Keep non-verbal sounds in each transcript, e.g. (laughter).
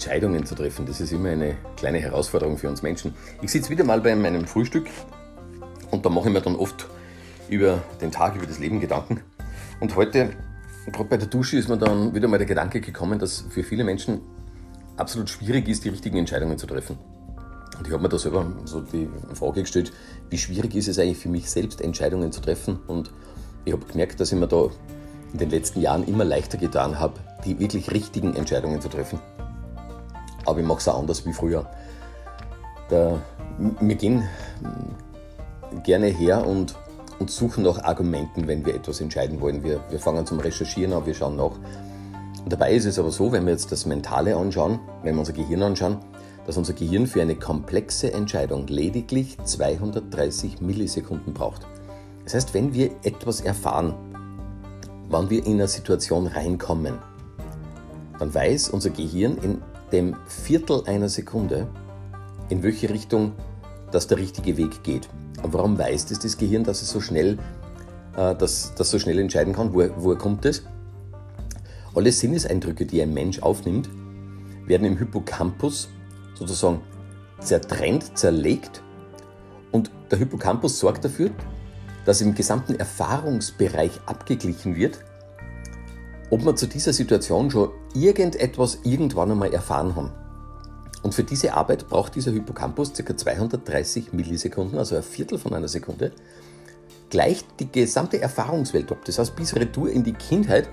Entscheidungen zu treffen, das ist immer eine kleine Herausforderung für uns Menschen. Ich sitze wieder mal bei meinem Frühstück und da mache ich mir dann oft über den Tag, über das Leben Gedanken. Und heute, gerade bei der Dusche, ist mir dann wieder mal der Gedanke gekommen, dass für viele Menschen absolut schwierig ist, die richtigen Entscheidungen zu treffen. Und ich habe mir da selber so die Frage gestellt, wie schwierig ist es eigentlich für mich selbst, Entscheidungen zu treffen? Und ich habe gemerkt, dass ich mir da in den letzten Jahren immer leichter getan habe, die wirklich richtigen Entscheidungen zu treffen. Aber ich mache es anders wie früher. Da, wir gehen gerne her und, und suchen nach Argumenten, wenn wir etwas entscheiden wollen. Wir, wir fangen zum Recherchieren an, wir schauen nach. Und dabei ist es aber so, wenn wir jetzt das Mentale anschauen, wenn wir unser Gehirn anschauen, dass unser Gehirn für eine komplexe Entscheidung lediglich 230 Millisekunden braucht. Das heißt, wenn wir etwas erfahren, wann wir in eine Situation reinkommen, dann weiß unser Gehirn in dem Viertel einer Sekunde, in welche Richtung das der richtige Weg geht. Und warum weiß das das Gehirn, dass es so schnell, äh, dass, das so schnell entscheiden kann? Woher, woher kommt das? Alle Sinneseindrücke, die ein Mensch aufnimmt, werden im Hippocampus sozusagen zertrennt, zerlegt. Und der Hippocampus sorgt dafür, dass im gesamten Erfahrungsbereich abgeglichen wird, ob wir zu dieser Situation schon irgendetwas irgendwann einmal erfahren haben. Und für diese Arbeit braucht dieser Hippocampus ca. 230 Millisekunden, also ein Viertel von einer Sekunde, gleicht die gesamte Erfahrungswelt ab. Das heißt, bis Retour in die Kindheit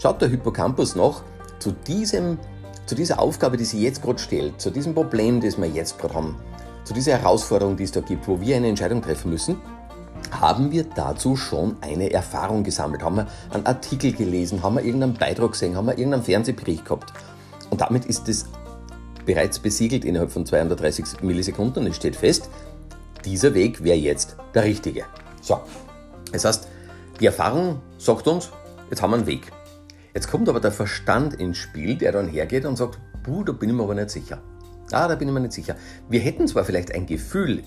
schaut der Hippocampus noch zu, diesem, zu dieser Aufgabe, die sie jetzt gerade stellt, zu diesem Problem, das wir jetzt gerade haben, zu dieser Herausforderung, die es da gibt, wo wir eine Entscheidung treffen müssen haben wir dazu schon eine Erfahrung gesammelt? Haben wir einen Artikel gelesen? Haben wir irgendeinen Beitrag gesehen? Haben wir irgendeinen Fernsehbericht gehabt? Und damit ist es bereits besiegelt innerhalb von 230 Millisekunden und es steht fest, dieser Weg wäre jetzt der richtige. So, das heißt, die Erfahrung sagt uns, jetzt haben wir einen Weg. Jetzt kommt aber der Verstand ins Spiel, der dann hergeht und sagt, puh, da bin ich mir aber nicht sicher. Ah, da bin ich mir nicht sicher. Wir hätten zwar vielleicht ein Gefühl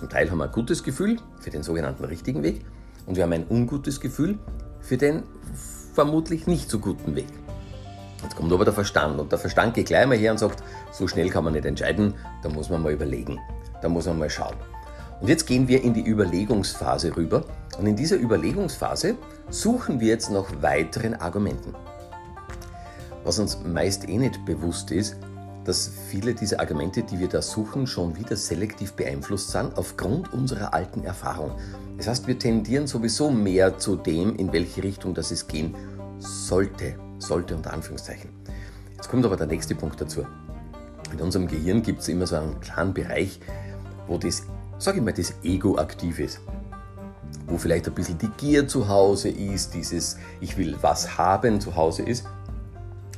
zum Teil haben wir ein gutes Gefühl für den sogenannten richtigen Weg und wir haben ein ungutes Gefühl für den vermutlich nicht so guten Weg. Jetzt kommt aber der Verstand und der Verstand geht gleich mal her und sagt, so schnell kann man nicht entscheiden, da muss man mal überlegen, da muss man mal schauen. Und jetzt gehen wir in die Überlegungsphase rüber und in dieser Überlegungsphase suchen wir jetzt nach weiteren Argumenten. Was uns meist eh nicht bewusst ist, dass viele dieser Argumente, die wir da suchen, schon wieder selektiv beeinflusst sind aufgrund unserer alten Erfahrung. Das heißt, wir tendieren sowieso mehr zu dem, in welche Richtung das es gehen sollte. Sollte unter Anführungszeichen. Jetzt kommt aber der nächste Punkt dazu. In unserem Gehirn gibt es immer so einen kleinen Bereich, wo das, sage ich mal, das Ego aktiv ist. Wo vielleicht ein bisschen die Gier zu Hause ist, dieses Ich will was haben zu Hause ist.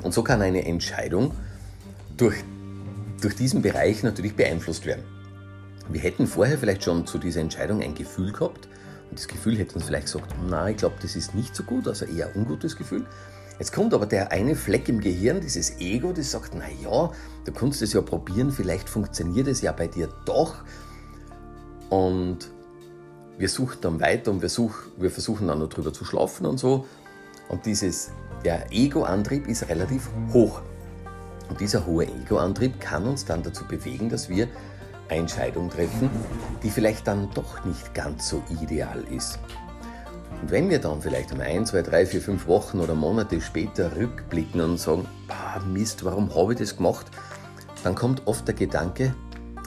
Und so kann eine Entscheidung durch, durch diesen Bereich natürlich beeinflusst werden. Wir hätten vorher vielleicht schon zu dieser Entscheidung ein Gefühl gehabt und das Gefühl hätte uns vielleicht gesagt, na, ich glaube, das ist nicht so gut, also eher ein ungutes Gefühl. Jetzt kommt aber der eine Fleck im Gehirn, dieses Ego, das sagt, na ja, du kannst es ja probieren, vielleicht funktioniert es ja bei dir doch. Und wir suchen dann weiter und wir, such, wir versuchen dann noch drüber zu schlafen und so. Und dieses, der Ego-Antrieb ist relativ hoch. Und dieser hohe Ego-Antrieb kann uns dann dazu bewegen, dass wir eine Entscheidung treffen, die vielleicht dann doch nicht ganz so ideal ist. Und wenn wir dann vielleicht um ein, zwei, drei, vier, fünf Wochen oder Monate später rückblicken und sagen, Mist, warum habe ich das gemacht? Dann kommt oft der Gedanke,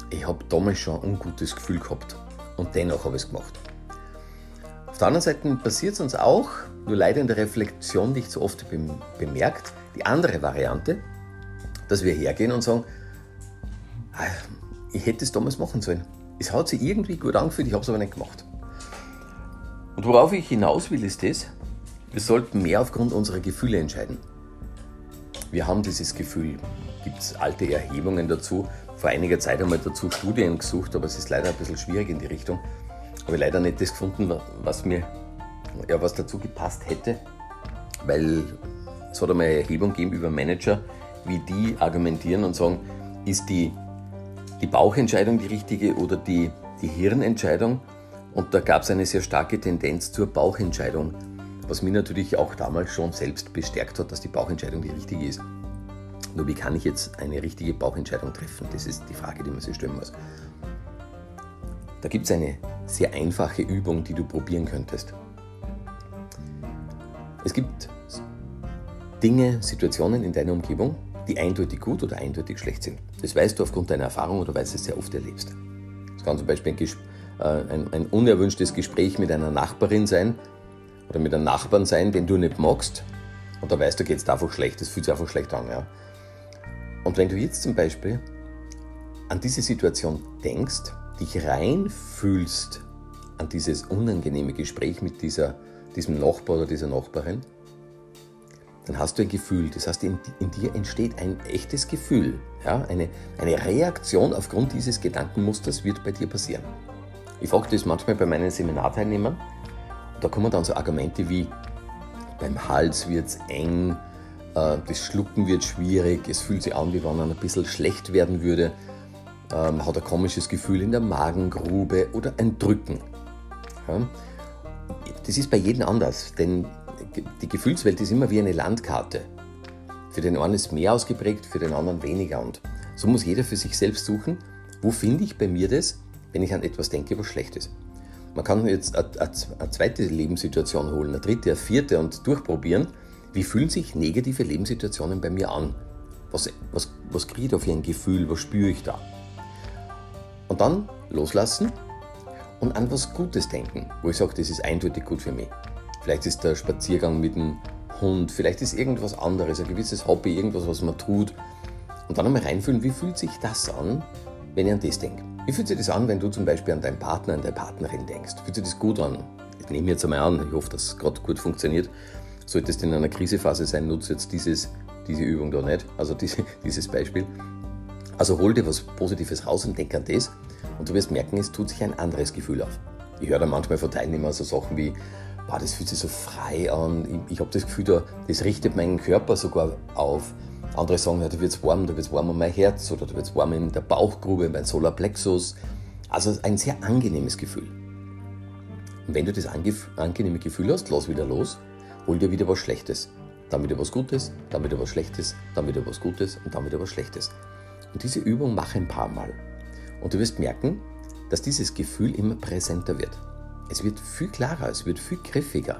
ich habe damals schon ein ungutes Gefühl gehabt und dennoch habe ich es gemacht. Auf der anderen Seite passiert es uns auch, nur leider in der Reflexion nicht so oft bemerkt, die andere Variante, dass wir hergehen und sagen, ah, ich hätte es damals machen sollen. Es hat sich irgendwie gut angefühlt, ich habe es aber nicht gemacht. Und worauf ich hinaus will, ist das, wir sollten mehr aufgrund unserer Gefühle entscheiden. Wir haben dieses Gefühl, gibt es alte Erhebungen dazu, vor einiger Zeit einmal dazu Studien gesucht, aber es ist leider ein bisschen schwierig in die Richtung. Habe ich leider nicht das gefunden, was mir ja, was dazu gepasst hätte, weil es hat einmal eine Erhebung gegeben über Manager, wie die argumentieren und sagen, ist die, die Bauchentscheidung die richtige oder die, die Hirnentscheidung? Und da gab es eine sehr starke Tendenz zur Bauchentscheidung, was mich natürlich auch damals schon selbst bestärkt hat, dass die Bauchentscheidung die richtige ist. Nur wie kann ich jetzt eine richtige Bauchentscheidung treffen? Das ist die Frage, die man sich stellen muss. Da gibt es eine sehr einfache Übung, die du probieren könntest. Es gibt Dinge, Situationen in deiner Umgebung, die eindeutig gut oder eindeutig schlecht sind. Das weißt du aufgrund deiner Erfahrung oder weil du es sehr oft erlebst. Es kann zum Beispiel ein, äh, ein, ein unerwünschtes Gespräch mit einer Nachbarin sein oder mit einem Nachbarn sein, den du nicht magst. Und da weißt du, geht es einfach schlecht, das fühlt sich einfach schlecht an. Ja. Und wenn du jetzt zum Beispiel an diese Situation denkst, dich reinfühlst an dieses unangenehme Gespräch mit dieser, diesem Nachbar oder dieser Nachbarin, dann hast du ein Gefühl. Das heißt, in, in dir entsteht ein echtes Gefühl. Ja? Eine, eine Reaktion aufgrund dieses Gedankenmusters wird bei dir passieren. Ich frage das manchmal bei meinen Seminarteilnehmern. Da kommen dann so Argumente wie, beim Hals wird es eng, äh, das Schlucken wird schwierig, es fühlt sich an, wie wenn man ein bisschen schlecht werden würde, ähm, hat ein komisches Gefühl in der Magengrube oder ein Drücken. Das ist bei jedem anders, denn die Gefühlswelt ist immer wie eine Landkarte. Für den einen ist mehr ausgeprägt, für den anderen weniger. Und so muss jeder für sich selbst suchen, wo finde ich bei mir das, wenn ich an etwas denke, was schlecht ist. Man kann jetzt eine zweite Lebenssituation holen, eine dritte, eine vierte und durchprobieren, wie fühlen sich negative Lebenssituationen bei mir an? Was, was, was kriege ich da für ein Gefühl? Was spüre ich da? Und dann loslassen und an was Gutes denken, wo ich sage, das ist eindeutig gut für mich. Vielleicht ist der Spaziergang mit dem Hund, vielleicht ist irgendwas anderes, ein gewisses Hobby, irgendwas, was man tut. Und dann einmal reinfühlen, wie fühlt sich das an, wenn ich an das denke. Wie fühlt sich das an, wenn du zum Beispiel an deinen Partner, an deine Partnerin denkst? Fühlt sich das gut an? Ich nehme jetzt einmal an, ich hoffe, dass es gerade gut funktioniert. Sollte es in einer Krisephase sein, nutze jetzt dieses, diese Übung da nicht, also (laughs) diese, dieses Beispiel. Also hol dir was Positives raus und denk an das und du wirst merken, es tut sich ein anderes Gefühl auf. Ich höre da manchmal von Teilnehmern so Sachen wie, boah, das fühlt sich so frei an, ich, ich habe das Gefühl, da, das richtet meinen Körper sogar auf. Andere sagen, ja, da wird es warm, da wird es warm um mein Herz oder da wird es warm in der Bauchgrube, mein Solarplexus. Also ein sehr angenehmes Gefühl. Und wenn du das angenehme Gefühl hast, lass wieder los, hol dir wieder was Schlechtes. Dann wieder was Gutes, dann wieder was Schlechtes, dann wieder was Gutes und dann wieder was Schlechtes. Und diese Übung mache ein paar Mal. Und du wirst merken, dass dieses Gefühl immer präsenter wird. Es wird viel klarer, es wird viel griffiger.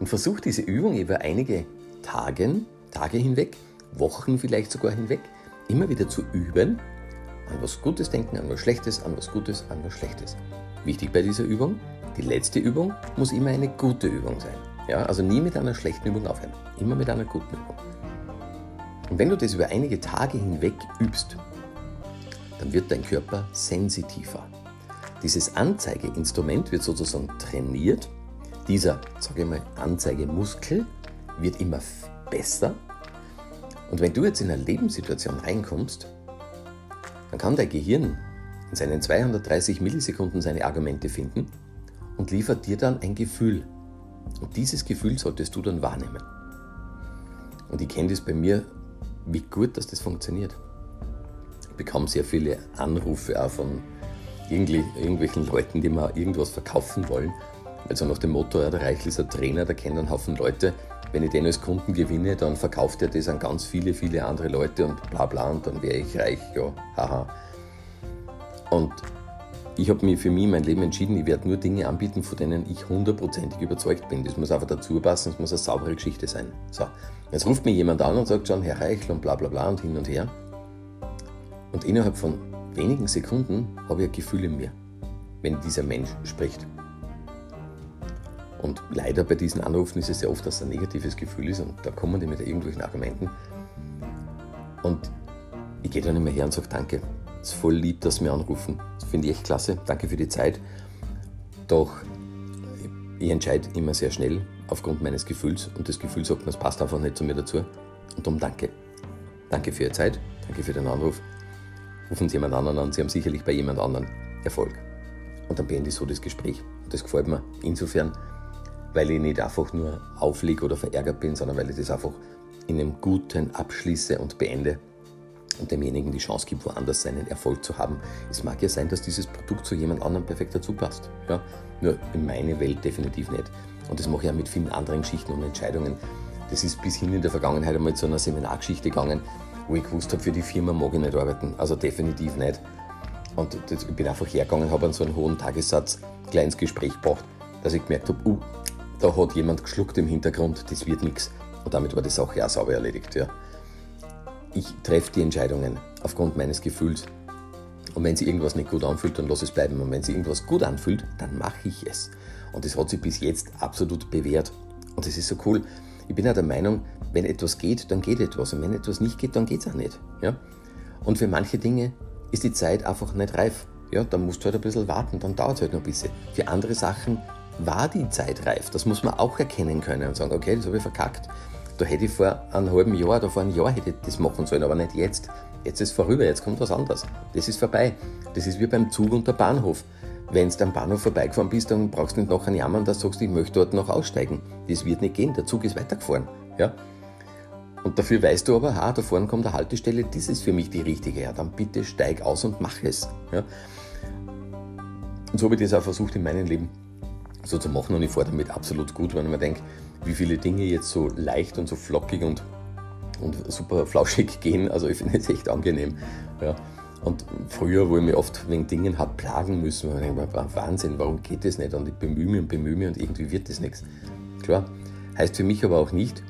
Und versuch diese Übung über einige Tage, Tage hinweg, Wochen vielleicht sogar hinweg, immer wieder zu üben, an was Gutes denken, an was Schlechtes, an was Gutes, an was Schlechtes. Wichtig bei dieser Übung, die letzte Übung muss immer eine gute Übung sein. Ja, also nie mit einer schlechten Übung aufhören, immer mit einer guten Übung. Und wenn du das über einige Tage hinweg übst, dann wird dein Körper sensitiver. Dieses Anzeigeinstrument wird sozusagen trainiert. Dieser, sage ich mal, Anzeigemuskel wird immer besser. Und wenn du jetzt in eine Lebenssituation reinkommst, dann kann dein Gehirn in seinen 230 Millisekunden seine Argumente finden und liefert dir dann ein Gefühl. Und dieses Gefühl solltest du dann wahrnehmen. Und ich kenne das bei mir wie gut, dass das funktioniert. Ich bekomme sehr viele Anrufe auch von irgendwelchen Leuten, die mir irgendwas verkaufen wollen. Also nach dem Motto, ja, der Reichel ist ein Trainer, der kennt einen Haufen Leute. Wenn ich den als Kunden gewinne, dann verkauft er das an ganz viele, viele andere Leute und bla bla und dann wäre ich reich, ja, haha. Und ich habe mich für mich mein Leben entschieden, ich werde nur Dinge anbieten, von denen ich hundertprozentig überzeugt bin. Das muss einfach dazu passen, es muss eine saubere Geschichte sein. So, jetzt ruft mir jemand an und sagt schon, Herr Reichel und bla bla bla und hin und her. Und innerhalb von wenigen Sekunden habe ich ein Gefühl in mir, wenn dieser Mensch spricht. Und leider bei diesen Anrufen ist es sehr oft, dass es ein negatives Gefühl ist und da kommen die mit irgendwelchen Argumenten. Und ich gehe dann immer her und sage Danke. Es ist voll lieb, dass Sie mir anrufen. Das finde ich echt klasse. Danke für die Zeit. Doch ich entscheide immer sehr schnell aufgrund meines Gefühls und das Gefühl sagt, das passt einfach nicht zu mir dazu. Und darum danke. Danke für Ihre Zeit, danke für den Anruf. Rufen Sie jemand anderen an, Sie haben sicherlich bei jemand anderen Erfolg. Und dann beende ich so das Gespräch. Und das gefällt mir insofern, weil ich nicht einfach nur auflege oder verärgert bin, sondern weil ich das einfach in einem guten abschließe und beende und demjenigen die Chance gibt, woanders seinen Erfolg zu haben. Es mag ja sein, dass dieses Produkt zu jemand anderem perfekt dazu passt. Ja? Nur in meine Welt definitiv nicht. Und das mache ich auch mit vielen anderen Geschichten und Entscheidungen. Das ist bis hin in der Vergangenheit einmal zu einer Seminargeschichte gegangen, wo ich gewusst habe, für die Firma mag ich nicht arbeiten. Also definitiv nicht. Und ich bin einfach hergegangen, habe an so einen hohen Tagessatz ein kleines Gespräch gebracht, dass ich gemerkt habe, uh, da hat jemand geschluckt im Hintergrund, das wird nichts. Und damit war die Sache auch sauber erledigt. Ja. Ich treffe die Entscheidungen aufgrund meines Gefühls. Und wenn sich irgendwas nicht gut anfühlt, dann lass es bleiben. Und wenn sich irgendwas gut anfühlt, dann mache ich es. Und das hat sich bis jetzt absolut bewährt. Und das ist so cool. Ich bin ja der Meinung, wenn etwas geht, dann geht etwas. Und wenn etwas nicht geht, dann geht es auch nicht. Ja? Und für manche Dinge ist die Zeit einfach nicht reif. Ja, dann musst du halt ein bisschen warten, dann dauert es halt noch ein bisschen. Für andere Sachen war die Zeit reif. Das muss man auch erkennen können und sagen, okay, das habe ich verkackt. Da hätte ich vor einem halben Jahr oder vor einem Jahr hätte ich das machen sollen, aber nicht jetzt. Jetzt ist es vorüber, jetzt kommt was anderes. Das ist vorbei. Das ist wie beim Zug und der Bahnhof. Wenn du am Bahnhof vorbeigefahren bist, dann brauchst du nicht nachher jammern, dass du sagst, ich möchte dort noch aussteigen. Das wird nicht gehen, der Zug ist weitergefahren. Ja? Und dafür weißt du aber, ah, da vorne kommt eine Haltestelle, das ist für mich die richtige. Ja, dann bitte steig aus und mach es. Ja? Und so habe ich das auch versucht in meinem Leben so zu machen und ich fahre damit absolut gut, wenn ich mir denke, wie viele Dinge jetzt so leicht und so flockig und, und super flauschig (laughs) gehen. Also ich finde es echt angenehm. Ja. Und früher, wo ich mich oft wegen Dingen habe plagen müssen, ich denke mir, Wahnsinn, warum geht das nicht? Und ich bemühe mich und bemühe mich und irgendwie wird das nichts. Klar, heißt für mich aber auch nicht,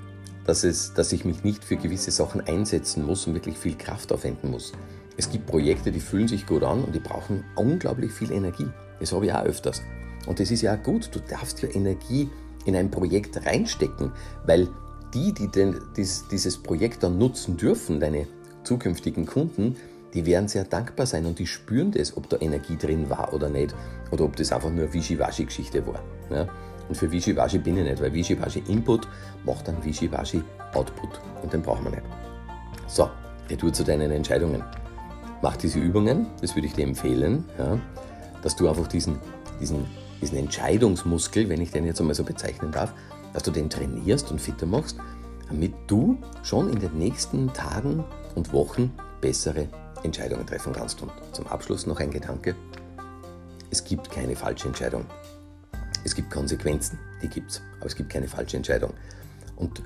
dass, es, dass ich mich nicht für gewisse Sachen einsetzen muss und wirklich viel Kraft aufwenden muss. Es gibt Projekte, die fühlen sich gut an und die brauchen unglaublich viel Energie. Das habe ich auch öfters. Und das ist ja auch gut. Du darfst ja Energie in ein Projekt reinstecken, weil die, die denn dieses Projekt dann nutzen dürfen, deine zukünftigen Kunden, die werden sehr dankbar sein und die spüren das, ob da Energie drin war oder nicht. Oder ob das einfach nur Wischiwaschi-Geschichte war. Ja? Und für Wischiwaschi bin ich nicht, weil Wischiwaschi Input macht dann Wischiwaschi Output. Und den brauchen wir nicht. So, retour zu deinen Entscheidungen. Mach diese Übungen, das würde ich dir empfehlen, ja? dass du einfach diesen, diesen diesen Entscheidungsmuskel, wenn ich den jetzt einmal so bezeichnen darf, dass du den trainierst und fitter machst, damit du schon in den nächsten Tagen und Wochen bessere Entscheidungen treffen kannst. Und zum Abschluss noch ein Gedanke. Es gibt keine falsche Entscheidung. Es gibt Konsequenzen, die gibt es, aber es gibt keine falsche Entscheidung. Und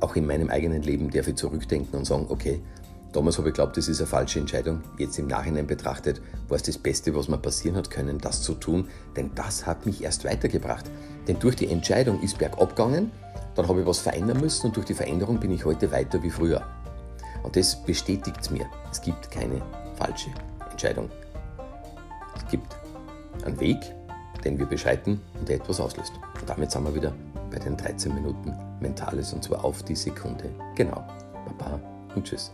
auch in meinem eigenen Leben darf ich zurückdenken und sagen, okay, Damals habe ich geglaubt, das ist eine falsche Entscheidung. Jetzt im Nachhinein betrachtet war es das Beste, was mir passieren hat können, das zu tun, denn das hat mich erst weitergebracht. Denn durch die Entscheidung ist bergab gegangen, dann habe ich was verändern müssen und durch die Veränderung bin ich heute weiter wie früher. Und das bestätigt es mir. Es gibt keine falsche Entscheidung. Es gibt einen Weg, den wir beschreiten und der etwas auslöst. Und damit sind wir wieder bei den 13 Minuten Mentales und zwar auf die Sekunde. Genau. Baba und tschüss.